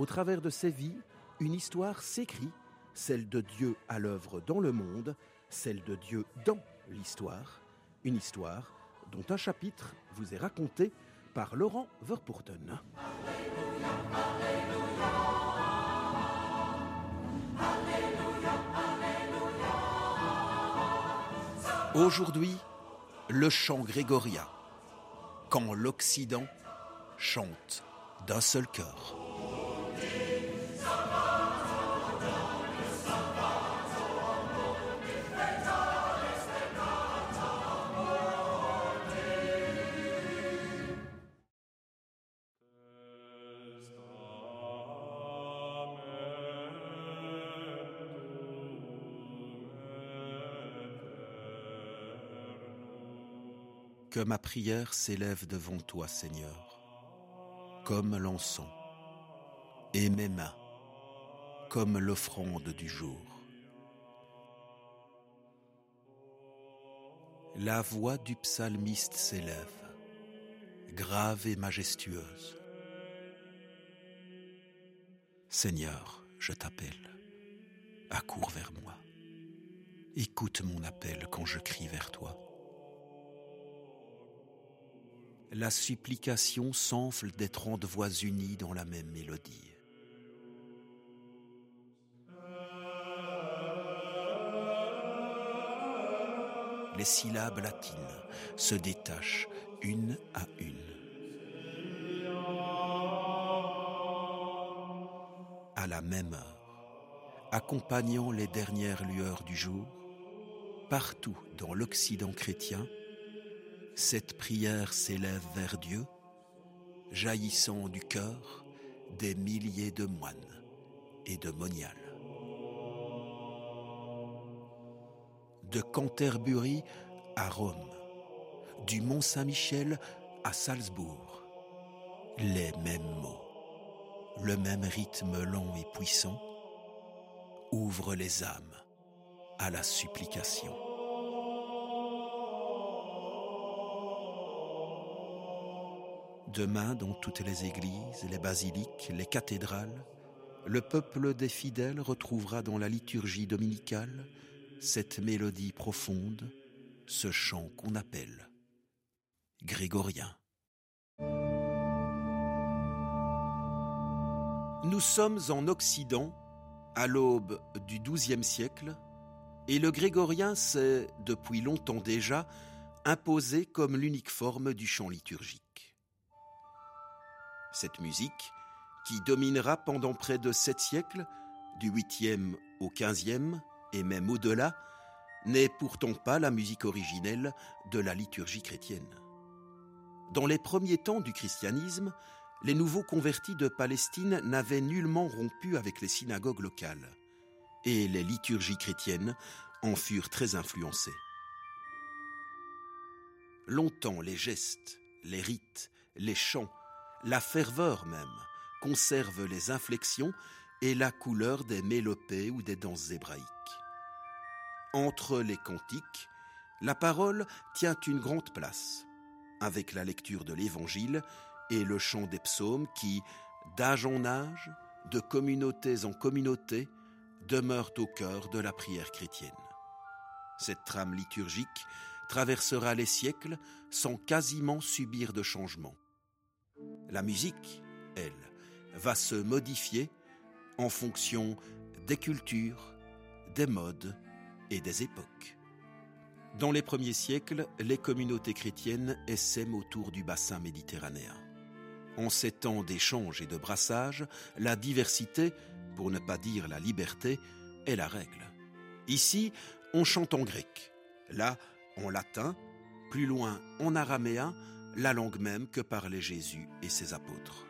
au travers de ces vies, une histoire s'écrit, celle de Dieu à l'œuvre dans le monde, celle de Dieu dans l'histoire, une histoire dont un chapitre vous est raconté par Laurent Verpoorten. Aujourd'hui, le chant grégorien, quand l'Occident chante d'un seul cœur. Que ma prière s'élève devant toi, Seigneur, comme l'encens, et mes mains, comme l'offrande du jour. La voix du psalmiste s'élève, grave et majestueuse. Seigneur, je t'appelle, accours vers moi. Écoute mon appel quand je crie vers toi la supplication s'enfle des trente voix unies dans la même mélodie. Les syllabes latines se détachent une à une. À la même heure, accompagnant les dernières lueurs du jour, partout dans l'Occident chrétien, cette prière s'élève vers Dieu, jaillissant du cœur des milliers de moines et de moniales. De Canterbury à Rome, du Mont Saint-Michel à Salzbourg, les mêmes mots, le même rythme lent et puissant, ouvre les âmes à la supplication. Demain, dans toutes les églises, les basiliques, les cathédrales, le peuple des fidèles retrouvera dans la liturgie dominicale cette mélodie profonde, ce chant qu'on appelle grégorien. Nous sommes en Occident, à l'aube du XIIe siècle, et le grégorien s'est, depuis longtemps déjà, imposé comme l'unique forme du chant liturgique. Cette musique, qui dominera pendant près de sept siècles, du 8e au 15e et même au-delà, n'est pourtant pas la musique originelle de la liturgie chrétienne. Dans les premiers temps du christianisme, les nouveaux convertis de Palestine n'avaient nullement rompu avec les synagogues locales, et les liturgies chrétiennes en furent très influencées. Longtemps les gestes, les rites, les chants, la ferveur même conserve les inflexions et la couleur des mélopées ou des danses hébraïques. Entre les cantiques, la parole tient une grande place, avec la lecture de l'Évangile et le chant des psaumes qui, d'âge en âge, de communautés en communautés, demeurent au cœur de la prière chrétienne. Cette trame liturgique traversera les siècles sans quasiment subir de changement. La musique, elle, va se modifier en fonction des cultures, des modes et des époques. Dans les premiers siècles, les communautés chrétiennes essaiment autour du bassin méditerranéen. En ces temps d'échange et de brassage, la diversité, pour ne pas dire la liberté, est la règle. Ici, on chante en grec, là en latin, plus loin en araméen, la langue même que parlait Jésus et ses apôtres.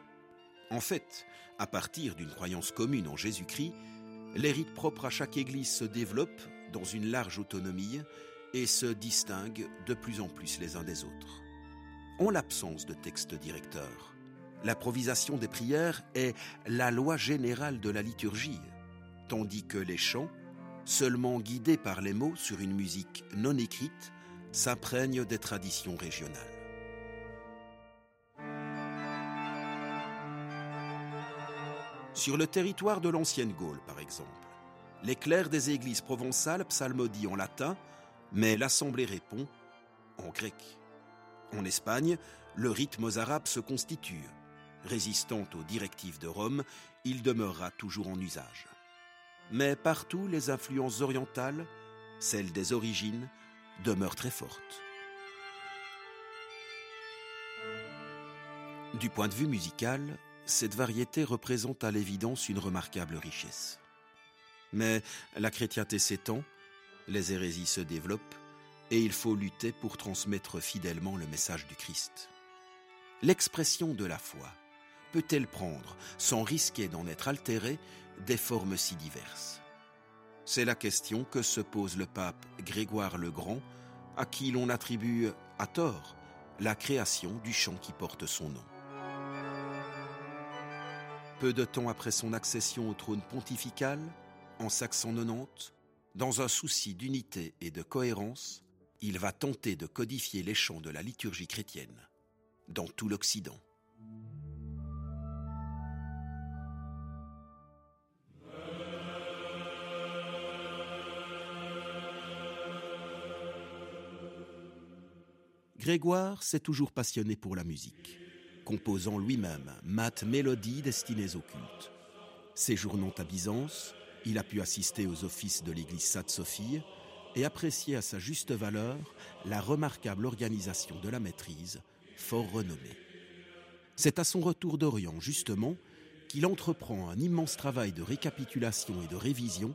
En fait, à partir d'une croyance commune en Jésus-Christ, les rites propres à chaque Église se développent dans une large autonomie et se distinguent de plus en plus les uns des autres. En l'absence de texte directeur, l'improvisation des prières est la loi générale de la liturgie, tandis que les chants, seulement guidés par les mots sur une musique non écrite, s'imprègnent des traditions régionales. Sur le territoire de l'ancienne Gaule, par exemple, les clercs des églises provençales psalmodient en latin, mais l'assemblée répond en grec. En Espagne, le rite mozarabe se constitue. Résistant aux directives de Rome, il demeurera toujours en usage. Mais partout, les influences orientales, celles des origines, demeurent très fortes. Du point de vue musical, cette variété représente à l'évidence une remarquable richesse. Mais la chrétienté s'étend, les hérésies se développent, et il faut lutter pour transmettre fidèlement le message du Christ. L'expression de la foi peut-elle prendre, sans risquer d'en être altérée, des formes si diverses? C'est la question que se pose le pape Grégoire le Grand, à qui l'on attribue, à tort, la création du chant qui porte son nom. Peu de temps après son accession au trône pontifical, en 590, dans un souci d'unité et de cohérence, il va tenter de codifier les chants de la liturgie chrétienne dans tout l'Occident. Grégoire s'est toujours passionné pour la musique composant lui-même maths mélodies destinées au culte. Séjournant à Byzance, il a pu assister aux offices de l'église Sainte-Sophie et apprécier à sa juste valeur la remarquable organisation de la maîtrise, fort renommée. C'est à son retour d'Orient, justement, qu'il entreprend un immense travail de récapitulation et de révision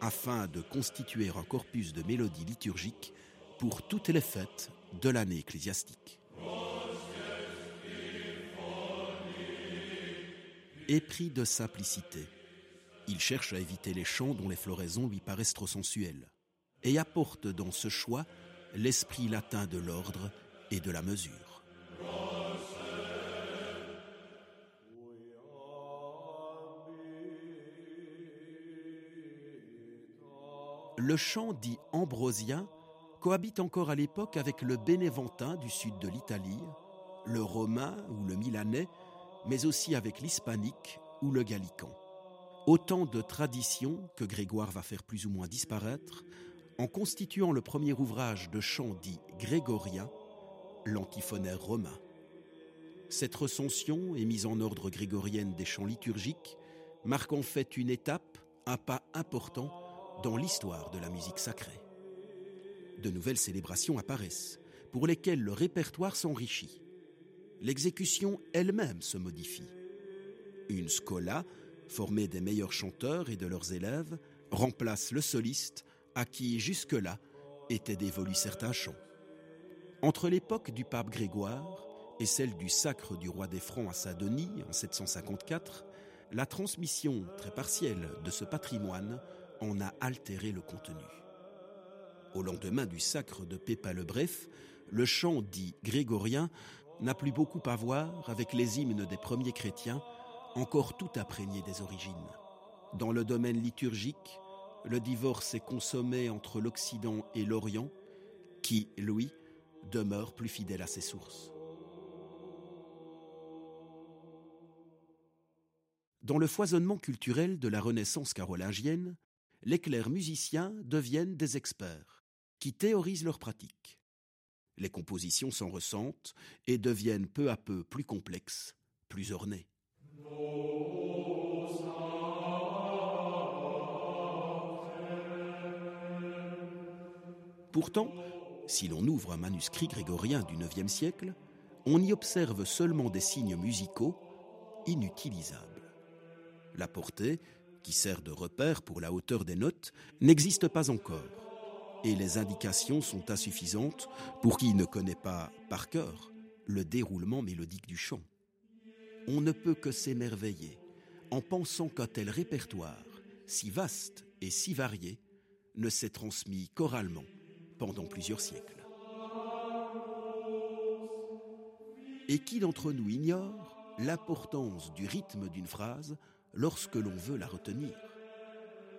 afin de constituer un corpus de mélodies liturgiques pour toutes les fêtes de l'année ecclésiastique. Épris de simplicité. Il cherche à éviter les chants dont les floraisons lui paraissent trop sensuelles, et apporte dans ce choix l'esprit latin de l'ordre et de la mesure. Le chant dit ambrosien cohabite encore à l'époque avec le bénéventin du sud de l'Italie, le romain ou le milanais mais aussi avec l'hispanique ou le gallican. Autant de traditions que Grégoire va faire plus ou moins disparaître en constituant le premier ouvrage de chant dit grégorien, l'antiphonaire romain. Cette recension et mise en ordre grégorienne des chants liturgiques marque en fait une étape, un pas important dans l'histoire de la musique sacrée. De nouvelles célébrations apparaissent, pour lesquelles le répertoire s'enrichit l'exécution elle-même se modifie. Une scola, formée des meilleurs chanteurs et de leurs élèves, remplace le soliste à qui jusque-là étaient dévolus certains chants. Entre l'époque du pape Grégoire et celle du sacre du roi des Francs à Saint-Denis en 754, la transmission très partielle de ce patrimoine en a altéré le contenu. Au lendemain du sacre de Pépin le Bref, le chant dit grégorien n'a plus beaucoup à voir avec les hymnes des premiers chrétiens, encore tout imprégné des origines. Dans le domaine liturgique, le divorce est consommé entre l'Occident et l'Orient, qui, lui, demeure plus fidèle à ses sources. Dans le foisonnement culturel de la Renaissance carolingienne, les clercs musiciens deviennent des experts, qui théorisent leurs pratiques. Les compositions s'en ressentent et deviennent peu à peu plus complexes, plus ornées. Pourtant, si l'on ouvre un manuscrit grégorien du IXe siècle, on y observe seulement des signes musicaux inutilisables. La portée, qui sert de repère pour la hauteur des notes, n'existe pas encore et les indications sont insuffisantes pour qui ne connaît pas par cœur le déroulement mélodique du chant. on ne peut que s'émerveiller en pensant qu'un tel répertoire, si vaste et si varié, ne s'est transmis qu'oralement pendant plusieurs siècles. Et qui d'entre nous ignore l'importance du rythme d'une phrase lorsque l'on veut la retenir?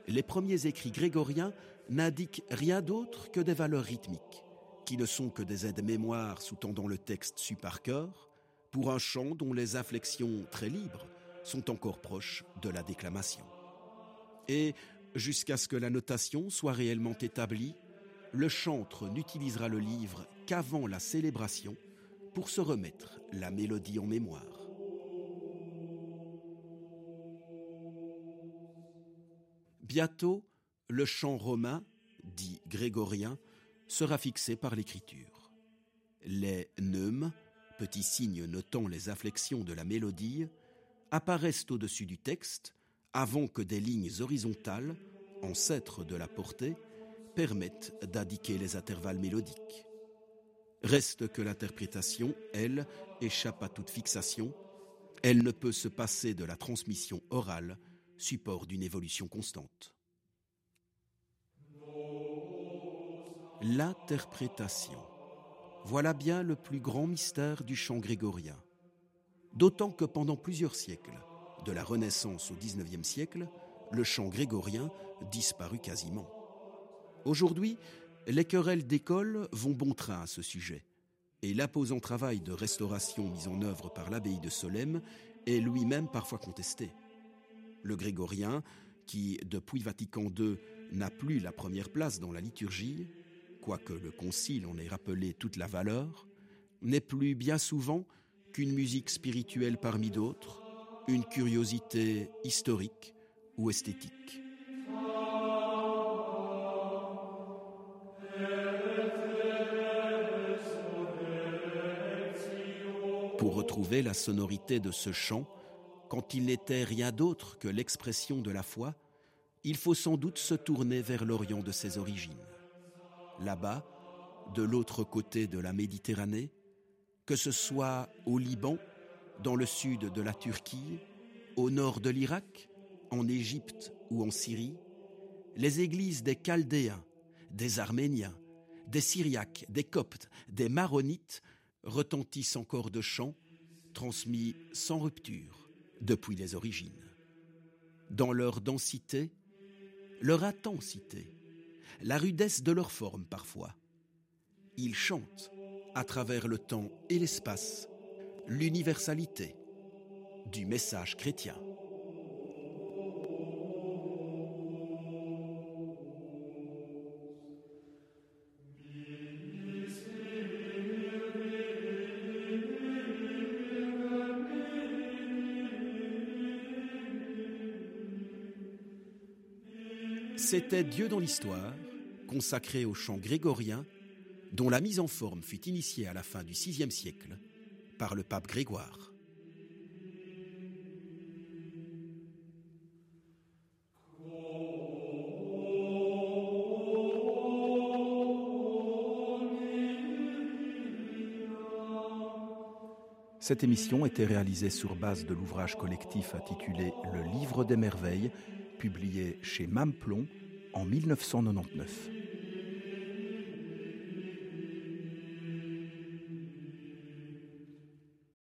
Les premiers écrits grégoriens n'indiquent rien d'autre que des valeurs rythmiques, qui ne sont que des aides-mémoires sous-tendant le texte su par cœur, pour un chant dont les inflexions très libres sont encore proches de la déclamation. Et jusqu'à ce que la notation soit réellement établie, le chantre n'utilisera le livre qu'avant la célébration pour se remettre la mélodie en mémoire. Bientôt, le chant romain, dit grégorien, sera fixé par l'écriture. Les neumes, petits signes notant les inflexions de la mélodie, apparaissent au-dessus du texte avant que des lignes horizontales, ancêtres de la portée, permettent d'indiquer les intervalles mélodiques. Reste que l'interprétation, elle, échappe à toute fixation. Elle ne peut se passer de la transmission orale, support d'une évolution constante. L'interprétation. Voilà bien le plus grand mystère du chant grégorien. D'autant que pendant plusieurs siècles, de la Renaissance au XIXe siècle, le chant grégorien disparut quasiment. Aujourd'hui, les querelles d'école vont bon train à ce sujet, et l'imposant travail de restauration mis en œuvre par l'abbaye de Solesmes est lui-même parfois contesté. Le grégorien, qui depuis Vatican II n'a plus la première place dans la liturgie, quoique le Concile en ait rappelé toute la valeur, n'est plus bien souvent qu'une musique spirituelle parmi d'autres, une curiosité historique ou esthétique. pour retrouver la sonorité de ce chant, quand il n'était rien d'autre que l'expression de la foi, il faut sans doute se tourner vers l'Orient de ses origines. Là-bas, de l'autre côté de la Méditerranée, que ce soit au Liban, dans le sud de la Turquie, au nord de l'Irak, en Égypte ou en Syrie, les églises des Chaldéens, des Arméniens, des Syriaques, des Coptes, des Maronites retentissent encore de chants transmis sans rupture depuis les origines. Dans leur densité, leur intensité, la rudesse de leur forme parfois, ils chantent à travers le temps et l'espace l'universalité du message chrétien. C'était Dieu dans l'histoire, consacré au chant grégorien, dont la mise en forme fut initiée à la fin du VIe siècle par le pape Grégoire. Cette émission était réalisée sur base de l'ouvrage collectif intitulé Le Livre des Merveilles publié chez Mamplon en 1999.